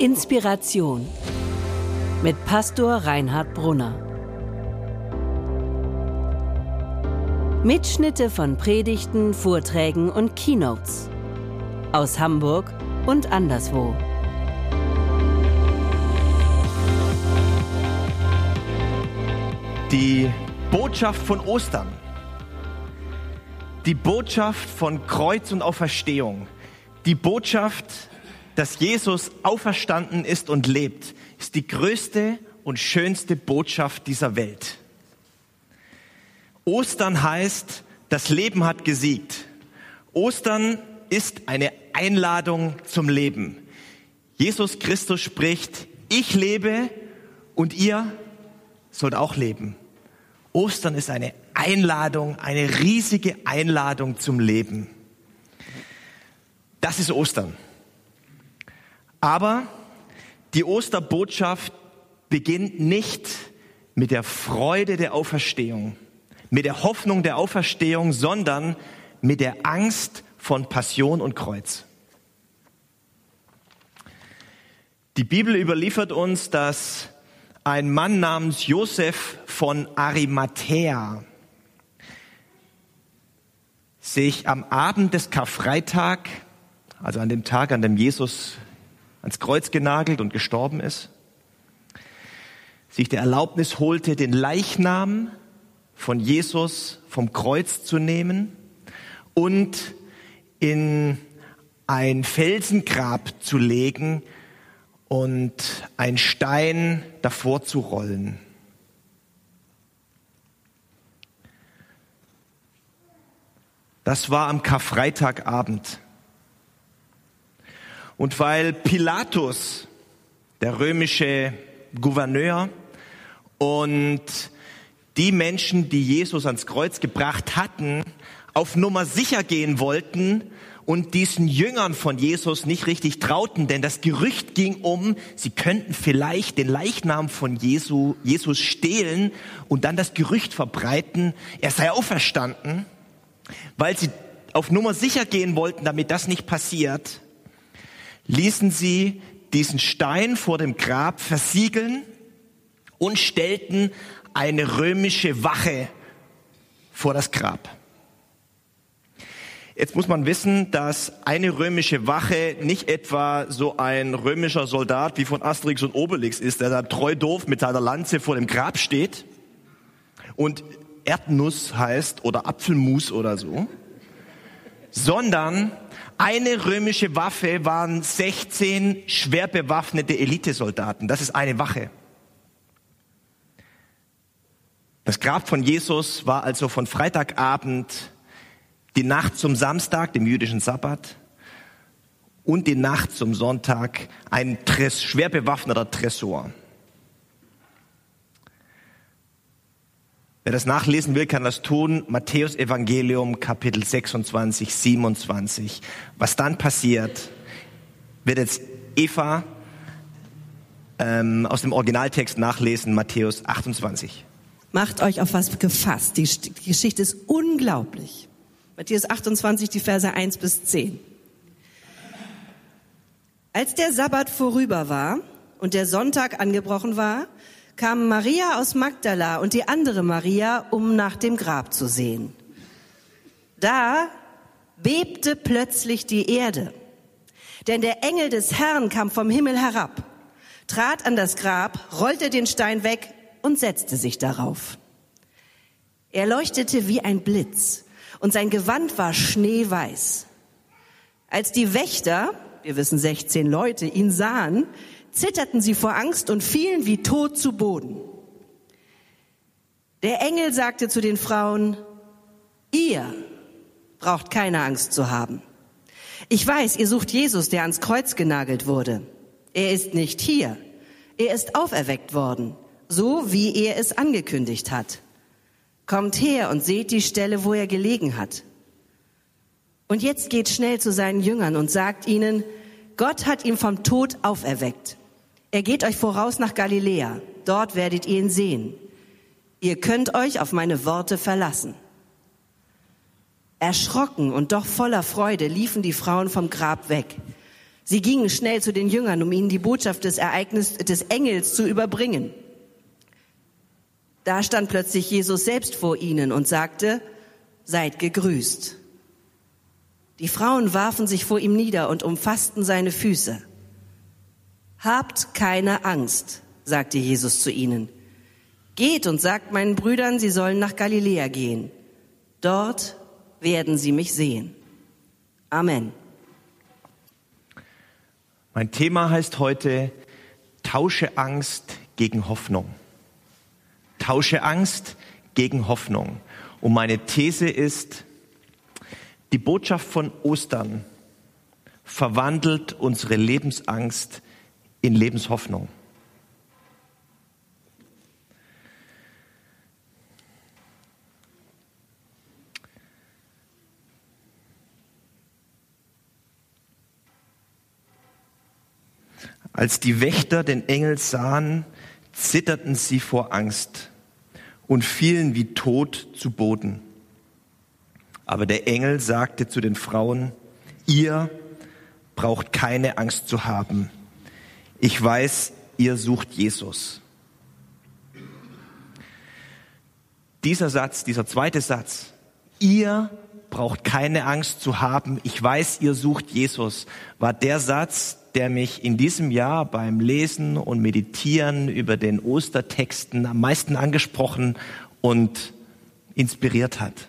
Inspiration mit Pastor Reinhard Brunner. Mitschnitte von Predigten, Vorträgen und Keynotes aus Hamburg und anderswo. Die Botschaft von Ostern. Die Botschaft von Kreuz und Auferstehung. Die Botschaft, dass Jesus auferstanden ist und lebt, ist die größte und schönste Botschaft dieser Welt. Ostern heißt, das Leben hat gesiegt. Ostern ist eine Einladung zum Leben. Jesus Christus spricht, ich lebe und ihr sollt auch leben. Ostern ist eine Einladung, eine riesige Einladung zum Leben. Das ist Ostern. Aber die Osterbotschaft beginnt nicht mit der Freude der Auferstehung, mit der Hoffnung der Auferstehung, sondern mit der Angst von Passion und Kreuz. Die Bibel überliefert uns, dass ein Mann namens Josef von Arimathea sich am Abend des Karfreitag, also an dem Tag, an dem Jesus ans Kreuz genagelt und gestorben ist, sich der Erlaubnis holte, den Leichnam von Jesus vom Kreuz zu nehmen und in ein Felsengrab zu legen und ein Stein davor zu rollen. Das war am Karfreitagabend. Und weil Pilatus, der römische Gouverneur und die Menschen, die Jesus ans Kreuz gebracht hatten, auf Nummer sicher gehen wollten und diesen Jüngern von Jesus nicht richtig trauten, denn das Gerücht ging um, sie könnten vielleicht den Leichnam von Jesu, Jesus stehlen und dann das Gerücht verbreiten, er sei auferstanden, weil sie auf Nummer sicher gehen wollten, damit das nicht passiert, ließen sie diesen Stein vor dem Grab versiegeln und stellten eine römische Wache vor das Grab. Jetzt muss man wissen, dass eine römische Wache nicht etwa so ein römischer Soldat wie von Asterix und Obelix ist, der da treu doof mit seiner Lanze vor dem Grab steht und Erdnuss heißt oder Apfelmus oder so, sondern eine römische Waffe waren 16 schwer bewaffnete Elitesoldaten. Das ist eine Wache. Das Grab von Jesus war also von Freitagabend die Nacht zum Samstag, dem jüdischen Sabbat, und die Nacht zum Sonntag ein Tres, schwer bewaffneter Tresor. Wer das nachlesen will, kann das tun. Matthäus Evangelium Kapitel 26, 27. Was dann passiert, wird jetzt Eva ähm, aus dem Originaltext nachlesen, Matthäus 28. Macht euch auf was gefasst. Die, die Geschichte ist unglaublich. Matthäus 28, die Verse 1 bis 10. Als der Sabbat vorüber war und der Sonntag angebrochen war, kamen Maria aus Magdala und die andere Maria, um nach dem Grab zu sehen. Da bebte plötzlich die Erde, denn der Engel des Herrn kam vom Himmel herab, trat an das Grab, rollte den Stein weg und setzte sich darauf. Er leuchtete wie ein Blitz und sein Gewand war schneeweiß. Als die Wächter, wir wissen 16 Leute, ihn sahen, zitterten sie vor Angst und fielen wie tot zu Boden. Der Engel sagte zu den Frauen, ihr braucht keine Angst zu haben. Ich weiß, ihr sucht Jesus, der ans Kreuz genagelt wurde. Er ist nicht hier. Er ist auferweckt worden, so wie er es angekündigt hat. Kommt her und seht die Stelle, wo er gelegen hat. Und jetzt geht schnell zu seinen Jüngern und sagt ihnen, Gott hat ihn vom Tod auferweckt. Er geht euch voraus nach Galiläa. Dort werdet ihr ihn sehen. Ihr könnt euch auf meine Worte verlassen. Erschrocken und doch voller Freude liefen die Frauen vom Grab weg. Sie gingen schnell zu den Jüngern, um ihnen die Botschaft des Ereignisses des Engels zu überbringen. Da stand plötzlich Jesus selbst vor ihnen und sagte, seid gegrüßt. Die Frauen warfen sich vor ihm nieder und umfassten seine Füße. Habt keine Angst, sagte Jesus zu ihnen. Geht und sagt meinen Brüdern, sie sollen nach Galiläa gehen. Dort werden sie mich sehen. Amen. Mein Thema heißt heute, tausche Angst gegen Hoffnung. Tausche Angst gegen Hoffnung. Und meine These ist, die Botschaft von Ostern verwandelt unsere Lebensangst in Lebenshoffnung. Als die Wächter den Engel sahen, zitterten sie vor Angst und fielen wie tot zu Boden. Aber der Engel sagte zu den Frauen, ihr braucht keine Angst zu haben. Ich weiß, ihr sucht Jesus. Dieser Satz, dieser zweite Satz, ihr braucht keine Angst zu haben. Ich weiß, ihr sucht Jesus, war der Satz, der mich in diesem Jahr beim Lesen und Meditieren über den Ostertexten am meisten angesprochen und inspiriert hat.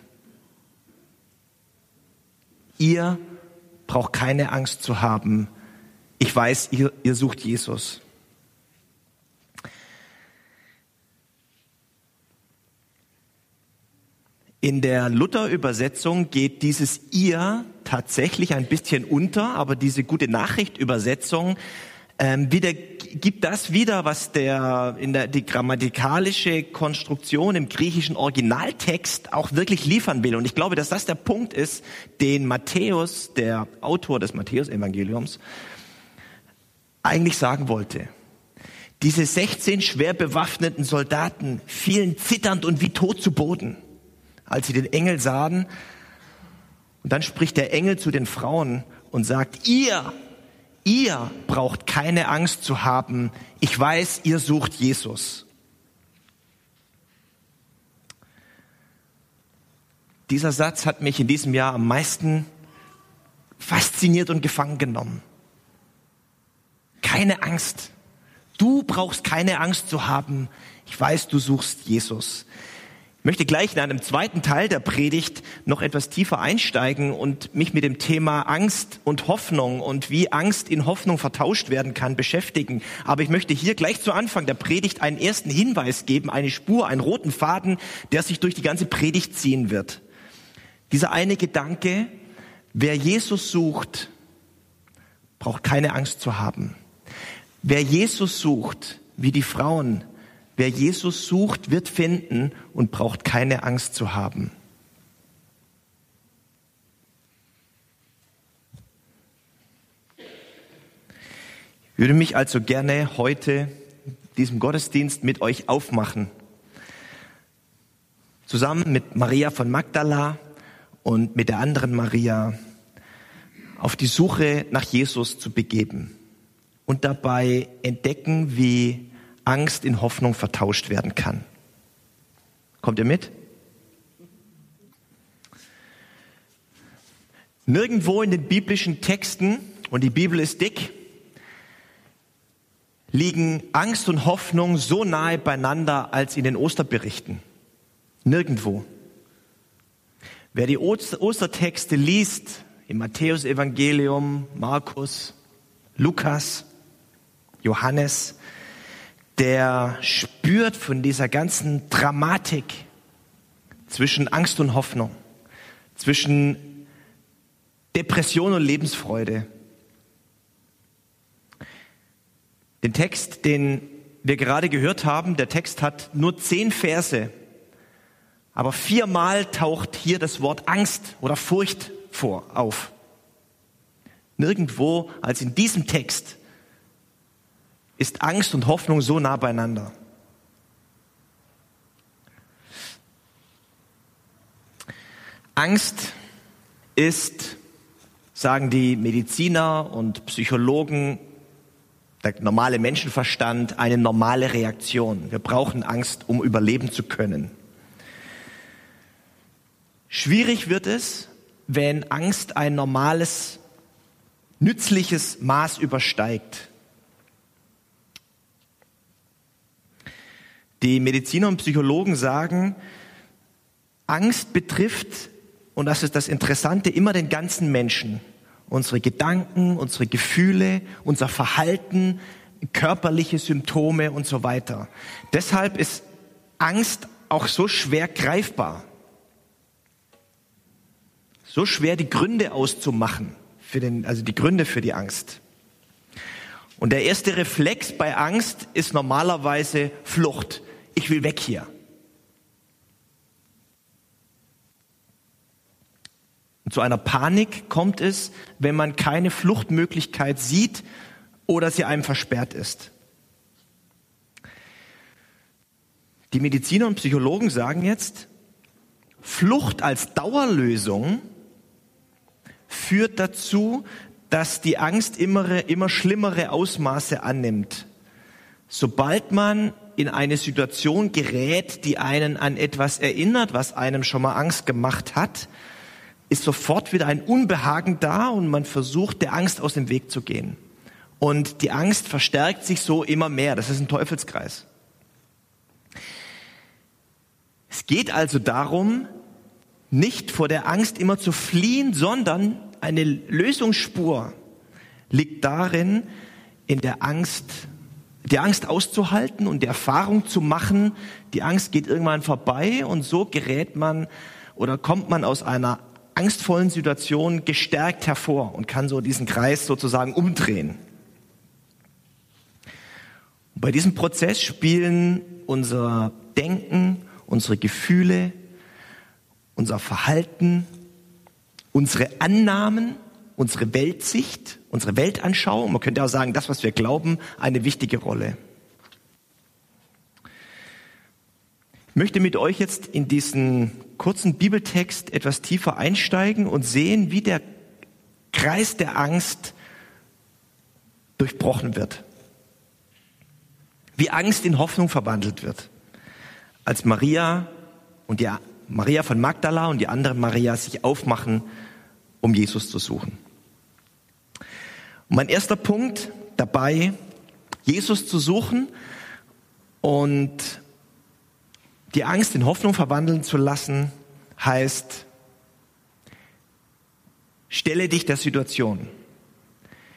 Ihr braucht keine Angst zu haben. Ich weiß, ihr, ihr sucht Jesus. In der Luther-Übersetzung geht dieses ihr tatsächlich ein bisschen unter, aber diese gute Nachricht-Übersetzung ähm, wieder, gibt das wieder, was der, in der, die grammatikalische Konstruktion im griechischen Originaltext auch wirklich liefern will. Und ich glaube, dass das der Punkt ist, den Matthäus, der Autor des Matthäus-Evangeliums, eigentlich sagen wollte. Diese 16 schwer bewaffneten Soldaten fielen zitternd und wie tot zu Boden als sie den Engel sahen. Und dann spricht der Engel zu den Frauen und sagt, ihr, ihr braucht keine Angst zu haben. Ich weiß, ihr sucht Jesus. Dieser Satz hat mich in diesem Jahr am meisten fasziniert und gefangen genommen. Keine Angst. Du brauchst keine Angst zu haben. Ich weiß, du suchst Jesus. Möchte gleich in einem zweiten Teil der Predigt noch etwas tiefer einsteigen und mich mit dem Thema Angst und Hoffnung und wie Angst in Hoffnung vertauscht werden kann beschäftigen. Aber ich möchte hier gleich zu Anfang der Predigt einen ersten Hinweis geben, eine Spur, einen roten Faden, der sich durch die ganze Predigt ziehen wird. Dieser eine Gedanke, wer Jesus sucht, braucht keine Angst zu haben. Wer Jesus sucht, wie die Frauen, Wer Jesus sucht, wird finden und braucht keine Angst zu haben. Ich würde mich also gerne heute diesem Gottesdienst mit euch aufmachen. Zusammen mit Maria von Magdala und mit der anderen Maria auf die Suche nach Jesus zu begeben und dabei entdecken, wie Angst in Hoffnung vertauscht werden kann. Kommt ihr mit? Nirgendwo in den biblischen Texten, und die Bibel ist dick, liegen Angst und Hoffnung so nahe beieinander als in den Osterberichten. Nirgendwo. Wer die Ostertexte liest, im Matthäusevangelium, Markus, Lukas, Johannes, der spürt von dieser ganzen Dramatik zwischen Angst und Hoffnung, zwischen Depression und Lebensfreude. Den Text, den wir gerade gehört haben, der Text hat nur zehn Verse, aber viermal taucht hier das Wort Angst oder Furcht vor auf. Nirgendwo als in diesem Text ist Angst und Hoffnung so nah beieinander. Angst ist sagen die Mediziner und Psychologen, der normale Menschenverstand, eine normale Reaktion. Wir brauchen Angst, um überleben zu können. Schwierig wird es, wenn Angst ein normales, nützliches Maß übersteigt. Die Mediziner und Psychologen sagen, Angst betrifft, und das ist das Interessante, immer den ganzen Menschen. Unsere Gedanken, unsere Gefühle, unser Verhalten, körperliche Symptome und so weiter. Deshalb ist Angst auch so schwer greifbar. So schwer die Gründe auszumachen, für den, also die Gründe für die Angst. Und der erste Reflex bei Angst ist normalerweise Flucht ich will weg hier. Und zu einer Panik kommt es, wenn man keine Fluchtmöglichkeit sieht oder sie einem versperrt ist. Die Mediziner und Psychologen sagen jetzt, Flucht als Dauerlösung führt dazu, dass die Angst immer, immer schlimmere Ausmaße annimmt. Sobald man in eine Situation gerät, die einen an etwas erinnert, was einem schon mal Angst gemacht hat, ist sofort wieder ein Unbehagen da und man versucht, der Angst aus dem Weg zu gehen. Und die Angst verstärkt sich so immer mehr. Das ist ein Teufelskreis. Es geht also darum, nicht vor der Angst immer zu fliehen, sondern eine Lösungsspur liegt darin, in der Angst die Angst auszuhalten und die Erfahrung zu machen, die Angst geht irgendwann vorbei und so gerät man oder kommt man aus einer angstvollen Situation gestärkt hervor und kann so diesen Kreis sozusagen umdrehen. Und bei diesem Prozess spielen unser Denken, unsere Gefühle, unser Verhalten, unsere Annahmen unsere Weltsicht, unsere Weltanschauung, man könnte auch sagen, das, was wir glauben, eine wichtige Rolle. Ich möchte mit euch jetzt in diesen kurzen Bibeltext etwas tiefer einsteigen und sehen, wie der Kreis der Angst durchbrochen wird. Wie Angst in Hoffnung verwandelt wird. Als Maria und die Maria von Magdala und die andere Maria sich aufmachen, um Jesus zu suchen. Und mein erster Punkt dabei, Jesus zu suchen und die Angst in Hoffnung verwandeln zu lassen, heißt, stelle dich der Situation.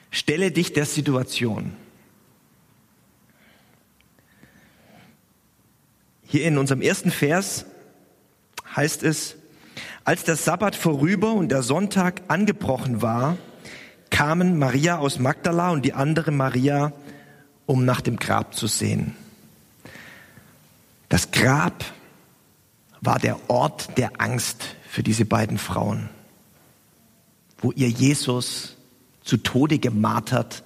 Stelle dich der Situation. Hier in unserem ersten Vers heißt es, als der Sabbat vorüber und der Sonntag angebrochen war, kamen Maria aus Magdala und die andere Maria, um nach dem Grab zu sehen. Das Grab war der Ort der Angst für diese beiden Frauen, wo ihr Jesus zu Tode gemartert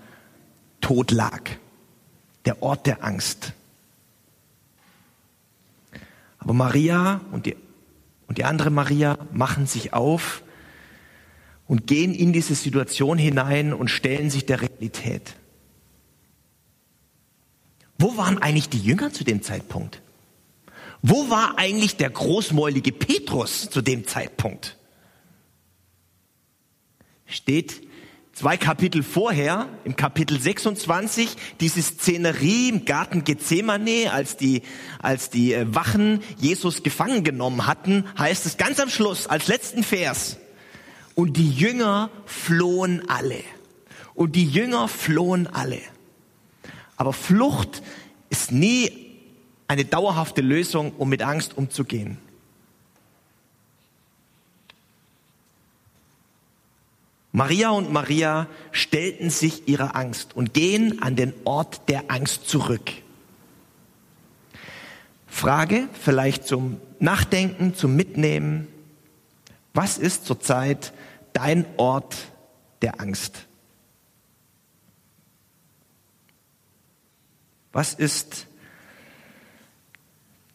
tot lag. Der Ort der Angst. Aber Maria und die, und die andere Maria machen sich auf und gehen in diese Situation hinein und stellen sich der Realität. Wo waren eigentlich die Jünger zu dem Zeitpunkt? Wo war eigentlich der großmäulige Petrus zu dem Zeitpunkt? Steht zwei Kapitel vorher, im Kapitel 26, diese Szenerie im Garten Gethsemane, als die, als die äh, Wachen Jesus gefangen genommen hatten, heißt es ganz am Schluss, als letzten Vers, und die Jünger flohen alle. Und die Jünger flohen alle. Aber Flucht ist nie eine dauerhafte Lösung, um mit Angst umzugehen. Maria und Maria stellten sich ihrer Angst und gehen an den Ort der Angst zurück. Frage vielleicht zum Nachdenken, zum Mitnehmen. Was ist zurzeit dein Ort der Angst? Was ist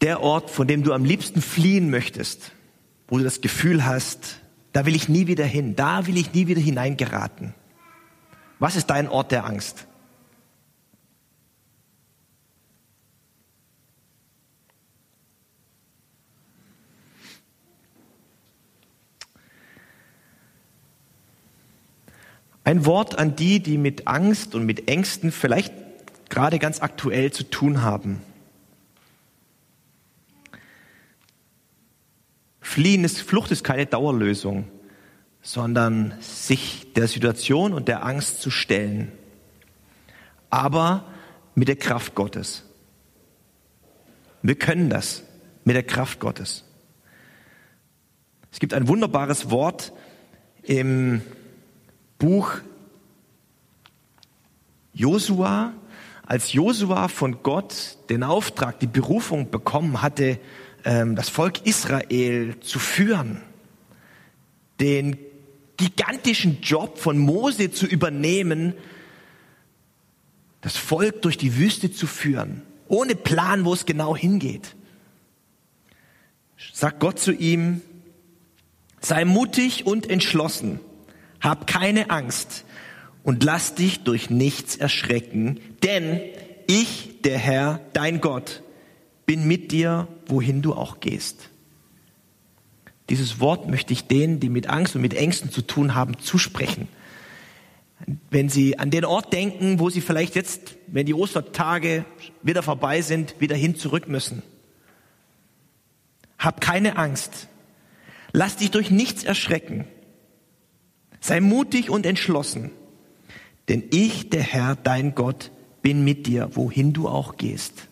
der Ort, von dem du am liebsten fliehen möchtest, wo du das Gefühl hast, Da will ich nie wieder hin. Da will ich nie wieder hineingeraten. Was ist dein Ort der Angst? Ein Wort an die, die mit Angst und mit Ängsten vielleicht gerade ganz aktuell zu tun haben. Fliehen ist, Flucht ist keine Dauerlösung, sondern sich der Situation und der Angst zu stellen. Aber mit der Kraft Gottes. Wir können das mit der Kraft Gottes. Es gibt ein wunderbares Wort im Buch Josua, als Josua von Gott den Auftrag, die Berufung bekommen hatte, ähm, das Volk Israel zu führen, den gigantischen Job von Mose zu übernehmen, das Volk durch die Wüste zu führen, ohne Plan, wo es genau hingeht. Sagt Gott zu ihm, sei mutig und entschlossen hab keine Angst und lass dich durch nichts erschrecken, denn ich, der Herr, dein Gott, bin mit dir, wohin du auch gehst. Dieses Wort möchte ich denen, die mit Angst und mit Ängsten zu tun haben, zusprechen. Wenn sie an den Ort denken, wo sie vielleicht jetzt, wenn die Ostertage wieder vorbei sind, wieder hin zurück müssen. Hab keine Angst. Lass dich durch nichts erschrecken. Sei mutig und entschlossen, denn ich, der Herr, dein Gott, bin mit dir, wohin du auch gehst.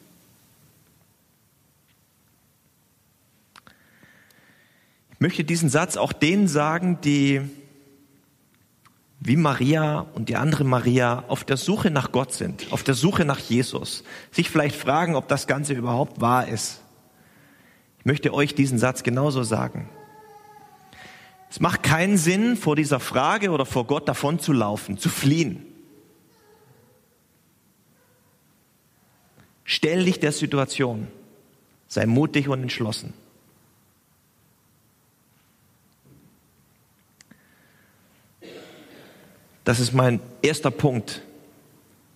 Ich möchte diesen Satz auch denen sagen, die wie Maria und die andere Maria auf der Suche nach Gott sind, auf der Suche nach Jesus, sich vielleicht fragen, ob das Ganze überhaupt wahr ist. Ich möchte euch diesen Satz genauso sagen. Es macht keinen Sinn, vor dieser Frage oder vor Gott davon zu laufen, zu fliehen. Stell dich der Situation. Sei mutig und entschlossen. Das ist mein erster Punkt,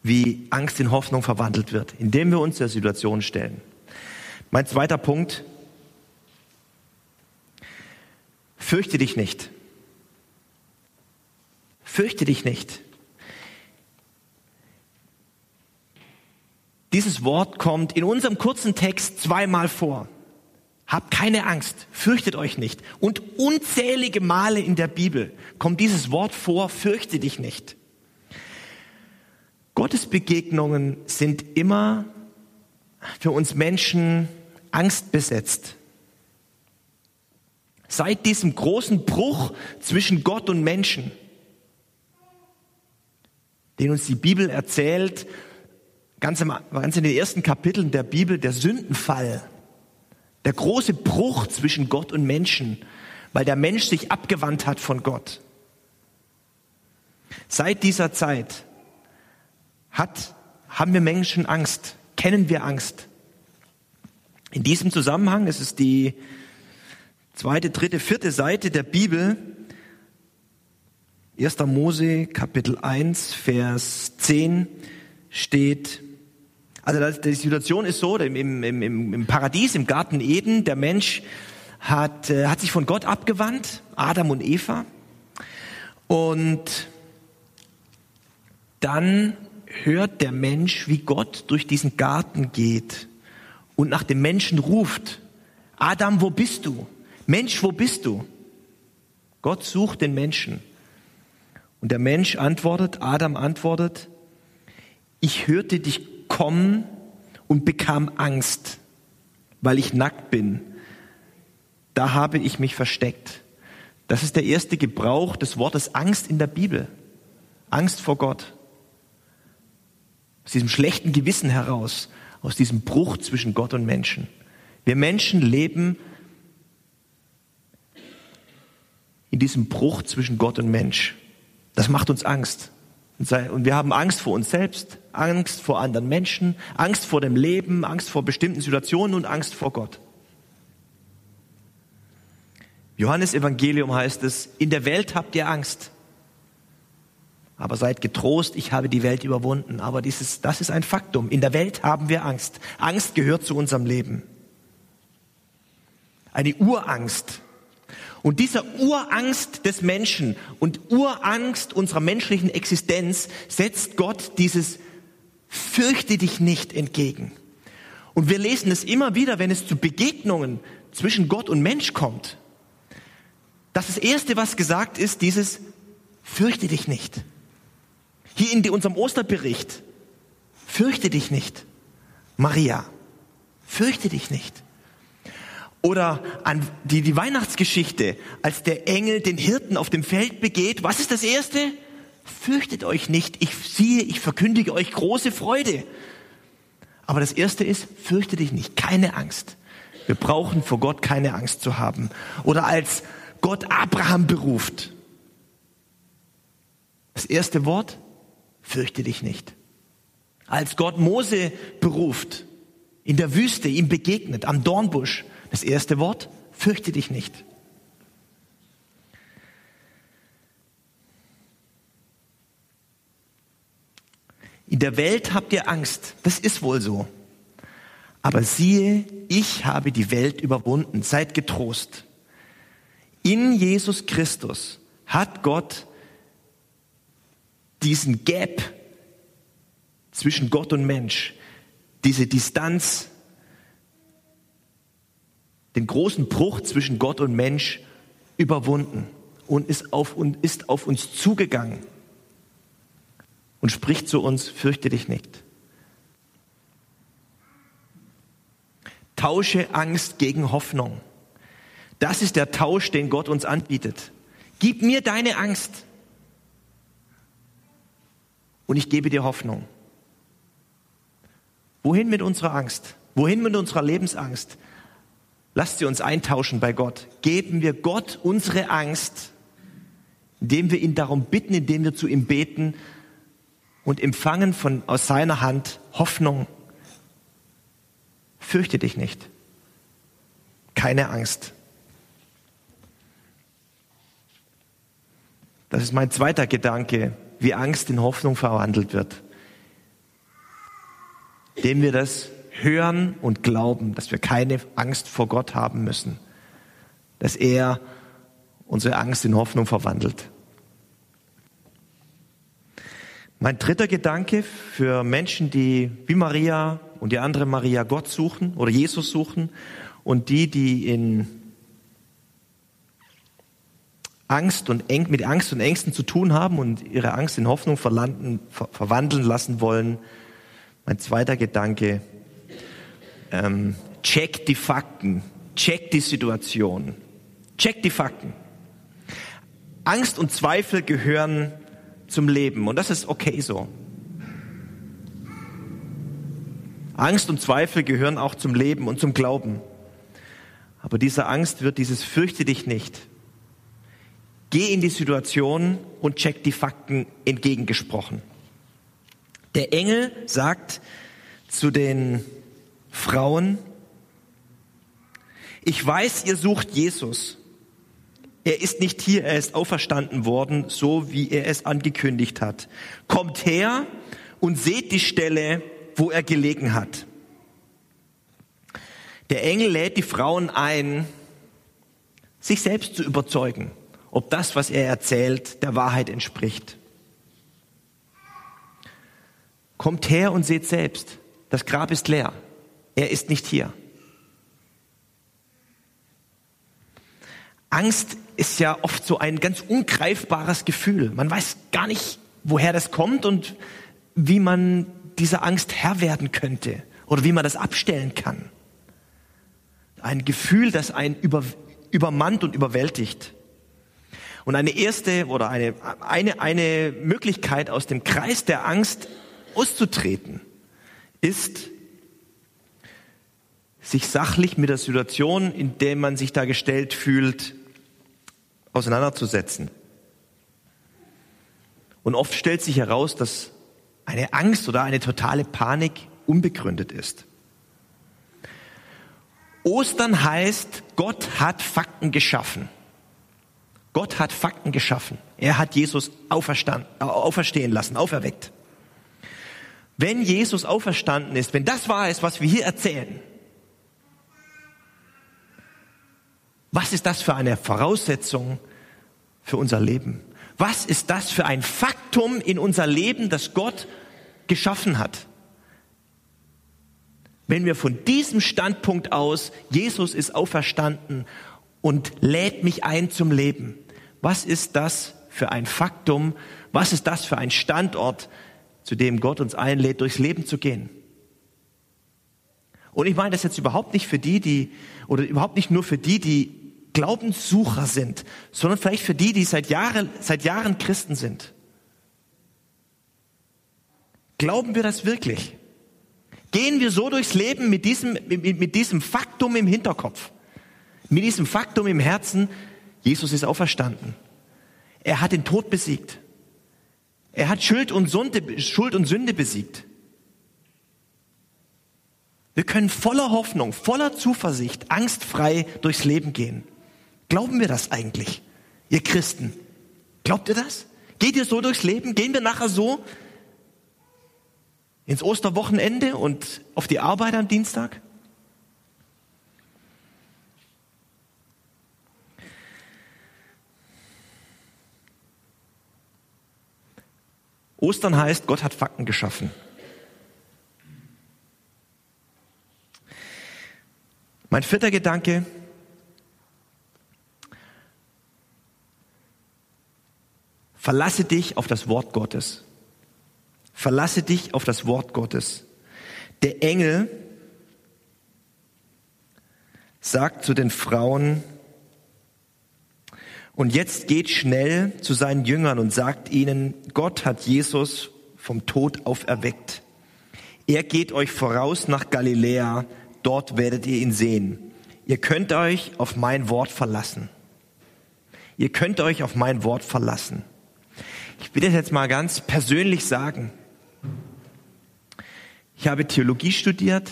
wie Angst in Hoffnung verwandelt wird, indem wir uns der Situation stellen. Mein zweiter Punkt, Fürchte dich nicht. Fürchte dich nicht. Dieses Wort kommt in unserem kurzen Text zweimal vor. Habt keine Angst, fürchtet euch nicht. Und unzählige Male in der Bibel kommt dieses Wort vor, fürchte dich nicht. Gottes Begegnungen sind immer für uns Menschen angstbesetzt. Seit diesem großen Bruch zwischen Gott und Menschen, den uns die Bibel erzählt, ganz, im, ganz in den ersten Kapiteln der Bibel, der Sündenfall, der große Bruch zwischen Gott und Menschen, weil der Mensch sich abgewandt hat von Gott. Seit dieser Zeit hat, haben wir Menschen Angst, kennen wir Angst. In diesem Zusammenhang ist es die zweite, dritte, vierte Seite der Bibel, 1. Mose, Kapitel 1, Vers 10 steht, also die Situation ist so, im, im, im, im Paradies, im Garten Eden, der Mensch hat, äh, hat sich von Gott abgewandt, Adam und Eva. Und dann hört der Mensch, wie Gott durch diesen Garten geht und nach dem Menschen ruft, Adam, wo bist du? Mensch, wo bist du? Gott sucht den Menschen. Und der Mensch antwortet, Adam antwortet, ich hörte dich kommen und bekam Angst, weil ich nackt bin. Da habe ich mich versteckt. Das ist der erste Gebrauch des Wortes Angst in der Bibel. Angst vor Gott. Aus diesem schlechten Gewissen heraus, aus diesem Bruch zwischen Gott und Menschen. Wir Menschen leben in diesem Bruch zwischen Gott und Mensch. Das macht uns Angst. Und wir haben Angst vor uns selbst, Angst vor anderen Menschen, Angst vor dem Leben, Angst vor bestimmten Situationen und Angst vor Gott. Johannes Evangelium heißt es, in der Welt habt ihr Angst. Aber seid getrost, ich habe die Welt überwunden. Aber dieses, das ist ein Faktum. In der Welt haben wir Angst. Angst gehört zu unserem Leben. Eine Urangst. Und dieser Urangst des Menschen und Urangst unserer menschlichen Existenz setzt Gott dieses Fürchte dich nicht entgegen. Und wir lesen es immer wieder, wenn es zu Begegnungen zwischen Gott und Mensch kommt. dass Das erste, was gesagt ist, dieses Fürchte dich nicht. Hier in unserem Osterbericht, fürchte dich nicht. Maria, fürchte dich nicht. Oder an die, die Weihnachtsgeschichte, als der Engel den Hirten auf dem Feld begeht. Was ist das Erste? Fürchtet euch nicht. Ich siehe, ich verkündige euch große Freude. Aber das Erste ist, fürchte dich nicht. Keine Angst. Wir brauchen vor Gott keine Angst zu haben. Oder als Gott Abraham beruft. Das erste Wort, fürchte dich nicht. Als Gott Mose beruft, in der Wüste ihm begegnet, am Dornbusch, das erste Wort, fürchte dich nicht. In der Welt habt ihr Angst, das ist wohl so. Aber siehe, ich habe die Welt überwunden, seid getrost. In Jesus Christus hat Gott diesen Gap zwischen Gott und Mensch, diese Distanz, den großen Bruch zwischen Gott und Mensch überwunden und ist auf, und ist auf uns zugegangen und spricht zu uns, fürchte dich nicht. Tausche Angst gegen Hoffnung. Das ist der Tausch, den Gott uns anbietet. Gib mir deine Angst und ich gebe dir Hoffnung. Wohin mit unserer Angst? Wohin mit unserer Lebensangst? Lasst sie uns eintauschen bei Gott. Geben wir Gott unsere Angst, indem wir ihn darum bitten, indem wir zu ihm beten und empfangen von, aus seiner Hand Hoffnung. Fürchte dich nicht. Keine Angst. Das ist mein zweiter Gedanke wie Angst in Hoffnung verwandelt wird. Indem wir das hören und glauben, dass wir keine Angst vor Gott haben müssen, dass er unsere Angst in Hoffnung verwandelt. Mein dritter Gedanke für Menschen, die wie Maria und die andere Maria Gott suchen oder Jesus suchen und die, die in Angst und Eng, mit Angst und Ängsten zu tun haben und ihre Angst in Hoffnung ver, verwandeln lassen wollen. Mein zweiter Gedanke, ähm, check die Fakten, check die Situation, check die Fakten. Angst und Zweifel gehören zum Leben und das ist okay so. Angst und Zweifel gehören auch zum Leben und zum Glauben. Aber diese Angst wird dieses fürchte dich nicht Geh in die Situation und check die Fakten entgegengesprochen. Der Engel sagt zu den Frauen, ich weiß, ihr sucht Jesus. Er ist nicht hier, er ist auferstanden worden, so wie er es angekündigt hat. Kommt her und seht die Stelle, wo er gelegen hat. Der Engel lädt die Frauen ein, sich selbst zu überzeugen ob das, was er erzählt, der Wahrheit entspricht. Kommt her und seht selbst, das Grab ist leer. Er ist nicht hier. Angst ist ja oft so ein ganz ungreifbares Gefühl. Man weiß gar nicht, woher das kommt und wie man dieser Angst Herr werden könnte oder wie man das abstellen kann. Ein Gefühl, das einen über, übermannt und überwältigt. Und eine erste oder eine, eine, eine Möglichkeit aus dem Kreis der Angst auszutreten, ist, sich sachlich mit der Situation, in der man sich da gestellt fühlt, auseinanderzusetzen. Und oft stellt sich heraus, dass eine Angst oder eine totale Panik unbegründet ist. Ostern heißt, Gott hat Fakten geschaffen. Gott hat Fakten geschaffen. Er hat Jesus auferstehen lassen, auferweckt. Wenn Jesus auferstanden ist, wenn das wahr ist, was wir hier erzählen, was ist das für eine Voraussetzung für unser Leben? Was ist das für ein Faktum in unser Leben, das Gott geschaffen hat? Wenn wir von diesem Standpunkt aus, Jesus ist auferstanden und lädt mich ein zum Leben, was ist das für ein Faktum? Was ist das für ein Standort, zu dem Gott uns einlädt, durchs Leben zu gehen? Und ich meine das jetzt überhaupt nicht für die, die, oder überhaupt nicht nur für die, die Glaubenssucher sind, sondern vielleicht für die, die seit Jahren, seit Jahren Christen sind. Glauben wir das wirklich? Gehen wir so durchs Leben mit diesem, mit, mit diesem Faktum im Hinterkopf, mit diesem Faktum im Herzen, Jesus ist auferstanden. Er hat den Tod besiegt. Er hat Schuld und, Sünde, Schuld und Sünde besiegt. Wir können voller Hoffnung, voller Zuversicht, angstfrei durchs Leben gehen. Glauben wir das eigentlich, ihr Christen? Glaubt ihr das? Geht ihr so durchs Leben? Gehen wir nachher so ins Osterwochenende und auf die Arbeit am Dienstag? Ostern heißt, Gott hat Fakten geschaffen. Mein vierter Gedanke, Verlasse dich auf das Wort Gottes. Verlasse dich auf das Wort Gottes. Der Engel sagt zu den Frauen, und jetzt geht schnell zu seinen Jüngern und sagt ihnen, Gott hat Jesus vom Tod auferweckt. Er geht euch voraus nach Galiläa, dort werdet ihr ihn sehen. Ihr könnt euch auf mein Wort verlassen. Ihr könnt euch auf mein Wort verlassen. Ich will das jetzt mal ganz persönlich sagen. Ich habe Theologie studiert.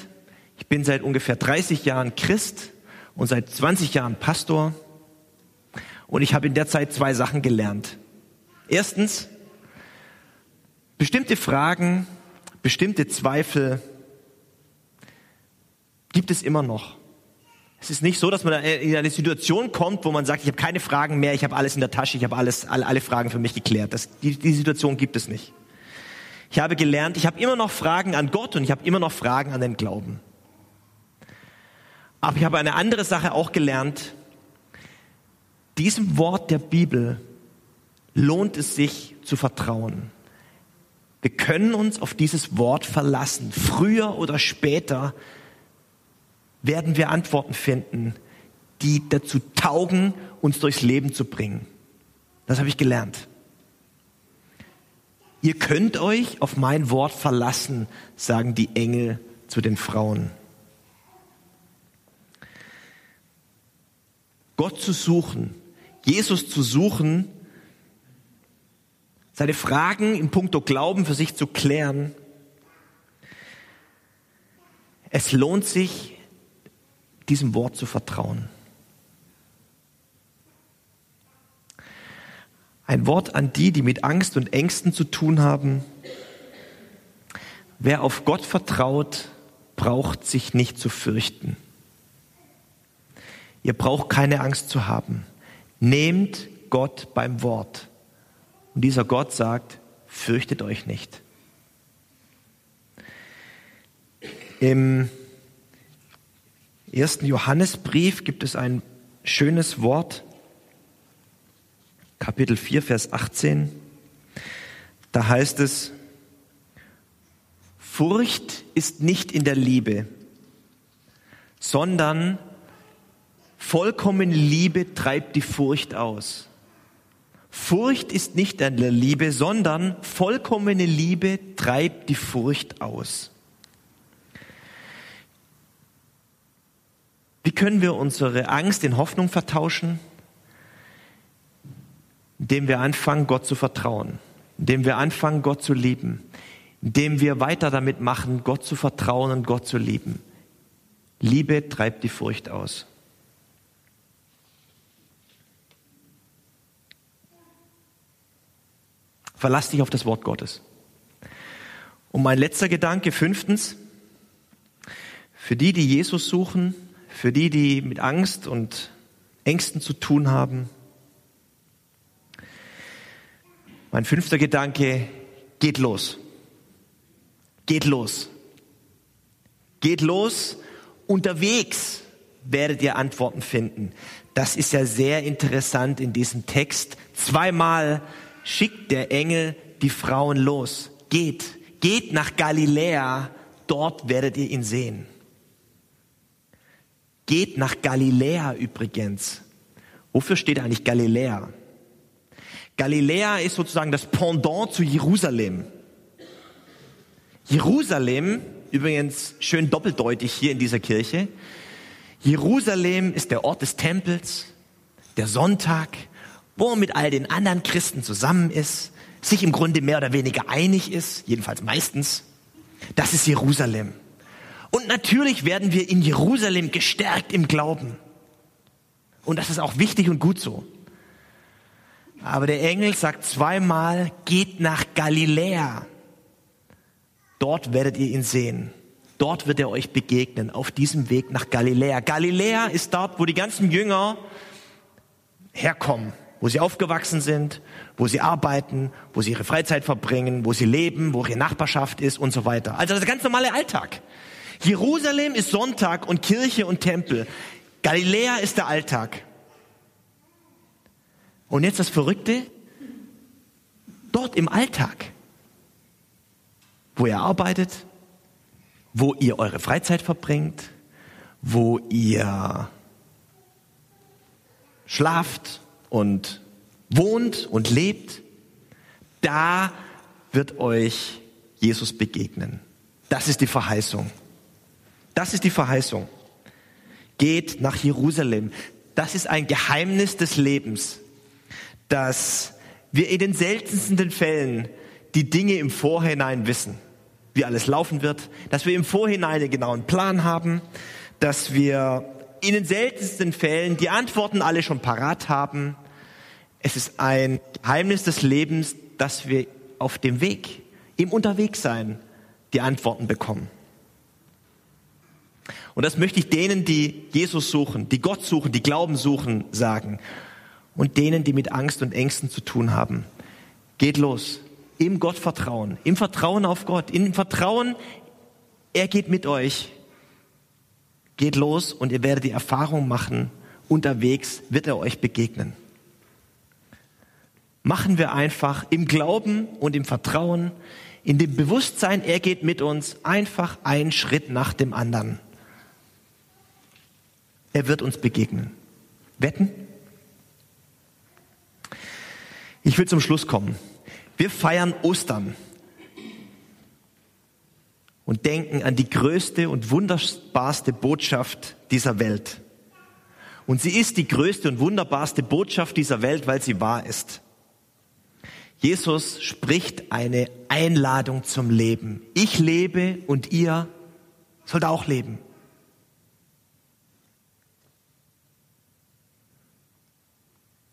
Ich bin seit ungefähr 30 Jahren Christ und seit 20 Jahren Pastor. Und ich habe in der Zeit zwei Sachen gelernt. Erstens, bestimmte Fragen, bestimmte Zweifel gibt es immer noch. Es ist nicht so, dass man in eine Situation kommt, wo man sagt, ich habe keine Fragen mehr, ich habe alles in der Tasche, ich habe alles, alle, alle Fragen für mich geklärt. Das, die, die Situation gibt es nicht. Ich habe gelernt, ich habe immer noch Fragen an Gott und ich habe immer noch Fragen an den Glauben. Aber ich habe eine andere Sache auch gelernt. Diesem Wort der Bibel lohnt es sich zu vertrauen. Wir können uns auf dieses Wort verlassen. Früher oder später werden wir Antworten finden, die dazu taugen, uns durchs Leben zu bringen. Das habe ich gelernt. Ihr könnt euch auf mein Wort verlassen, sagen die Engel zu den Frauen. Gott zu suchen, Jesus zu suchen, seine Fragen in puncto Glauben für sich zu klären. Es lohnt sich, diesem Wort zu vertrauen. Ein Wort an die, die mit Angst und Ängsten zu tun haben. Wer auf Gott vertraut, braucht sich nicht zu fürchten. Ihr braucht keine Angst zu haben. Nehmt Gott beim Wort. Und dieser Gott sagt, fürchtet euch nicht. Im ersten Johannesbrief gibt es ein schönes Wort, Kapitel 4, Vers 18. Da heißt es, Furcht ist nicht in der Liebe, sondern vollkommene Liebe treibt die Furcht aus. Furcht ist nicht in der Liebe, sondern vollkommene Liebe treibt die Furcht aus. Wie können wir unsere Angst in Hoffnung vertauschen? Indem wir anfangen, Gott zu vertrauen, indem wir anfangen, Gott zu lieben, indem wir weiter damit machen, Gott zu vertrauen und Gott zu lieben. Liebe treibt die Furcht aus. Verlass dich auf das Wort Gottes. Und mein letzter Gedanke, fünftens, für die, die Jesus suchen, für die, die mit Angst und Ängsten zu tun haben. Mein fünfter Gedanke, geht los. Geht los. Geht los. Unterwegs werdet ihr Antworten finden. Das ist ja sehr interessant in diesem Text. Zweimal schickt der Engel die Frauen los. Geht, geht nach Galiläa, dort werdet ihr ihn sehen. Geht nach Galiläa übrigens. Wofür steht eigentlich Galiläa? Galiläa ist sozusagen das Pendant zu Jerusalem. Jerusalem, übrigens schön doppeldeutig hier in dieser Kirche, Jerusalem ist der Ort des Tempels, der Sonntag, wo er mit all den anderen Christen zusammen ist, sich im Grunde mehr oder weniger einig ist, jedenfalls meistens. Das ist Jerusalem. Und natürlich werden wir in Jerusalem gestärkt im Glauben. Und das ist auch wichtig und gut so. Aber der Engel sagt zweimal, geht nach Galiläa. Dort werdet ihr ihn sehen. Dort wird er euch begegnen, auf diesem Weg nach Galiläa. Galiläa ist dort, wo die ganzen Jünger herkommen, wo sie aufgewachsen sind, wo sie arbeiten, wo sie ihre Freizeit verbringen, wo sie leben, wo ihre Nachbarschaft ist und so weiter. Also das ganz normale Alltag. Jerusalem ist Sonntag und Kirche und Tempel. Galiläa ist der Alltag. Und jetzt das Verrückte, dort im Alltag, wo ihr arbeitet, wo ihr eure Freizeit verbringt, wo ihr schlaft und wohnt und lebt, da wird euch Jesus begegnen. Das ist die Verheißung. Das ist die Verheißung. Geht nach Jerusalem. Das ist ein Geheimnis des Lebens, dass wir in den seltensten Fällen die Dinge im Vorhinein wissen, wie alles laufen wird, dass wir im Vorhinein einen genauen Plan haben, dass wir in den seltensten Fällen die Antworten alle schon parat haben. Es ist ein Geheimnis des Lebens, dass wir auf dem Weg, im Unterwegssein, die Antworten bekommen. Und das möchte ich denen, die Jesus suchen, die Gott suchen, die Glauben suchen, sagen. Und denen, die mit Angst und Ängsten zu tun haben. Geht los. Im Gott vertrauen. Im Vertrauen auf Gott. Im Vertrauen, er geht mit euch. Geht los und ihr werdet die Erfahrung machen, unterwegs wird er euch begegnen. Machen wir einfach im Glauben und im Vertrauen, in dem Bewusstsein, er geht mit uns, einfach einen Schritt nach dem anderen. Er wird uns begegnen. Wetten? Ich will zum Schluss kommen. Wir feiern Ostern und denken an die größte und wunderbarste Botschaft dieser Welt. Und sie ist die größte und wunderbarste Botschaft dieser Welt, weil sie wahr ist. Jesus spricht eine Einladung zum Leben. Ich lebe und ihr sollt auch leben.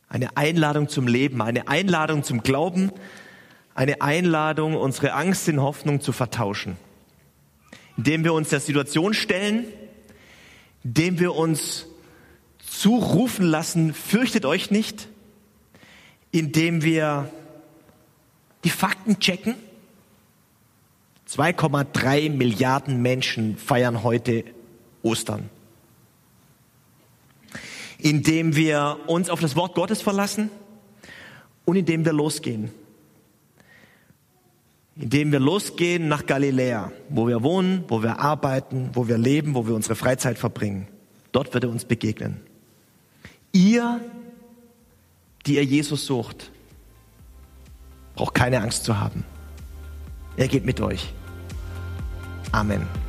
Eine Einladung zum Leben, eine Einladung zum Glauben, eine Einladung, unsere Angst in Hoffnung zu vertauschen. Indem wir uns der Situation stellen, indem wir uns zurufen lassen, fürchtet euch nicht, indem wir die Fakten checken. 2,3 Milliarden Menschen feiern heute Ostern indem wir uns auf das Wort Gottes verlassen und indem wir losgehen. Indem wir losgehen nach Galiläa, wo wir wohnen, wo wir arbeiten, wo wir leben, wo wir unsere Freizeit verbringen. Dort wird er uns begegnen. Ihr, die ihr Jesus sucht, braucht keine Angst zu haben. Er geht mit euch. Amen.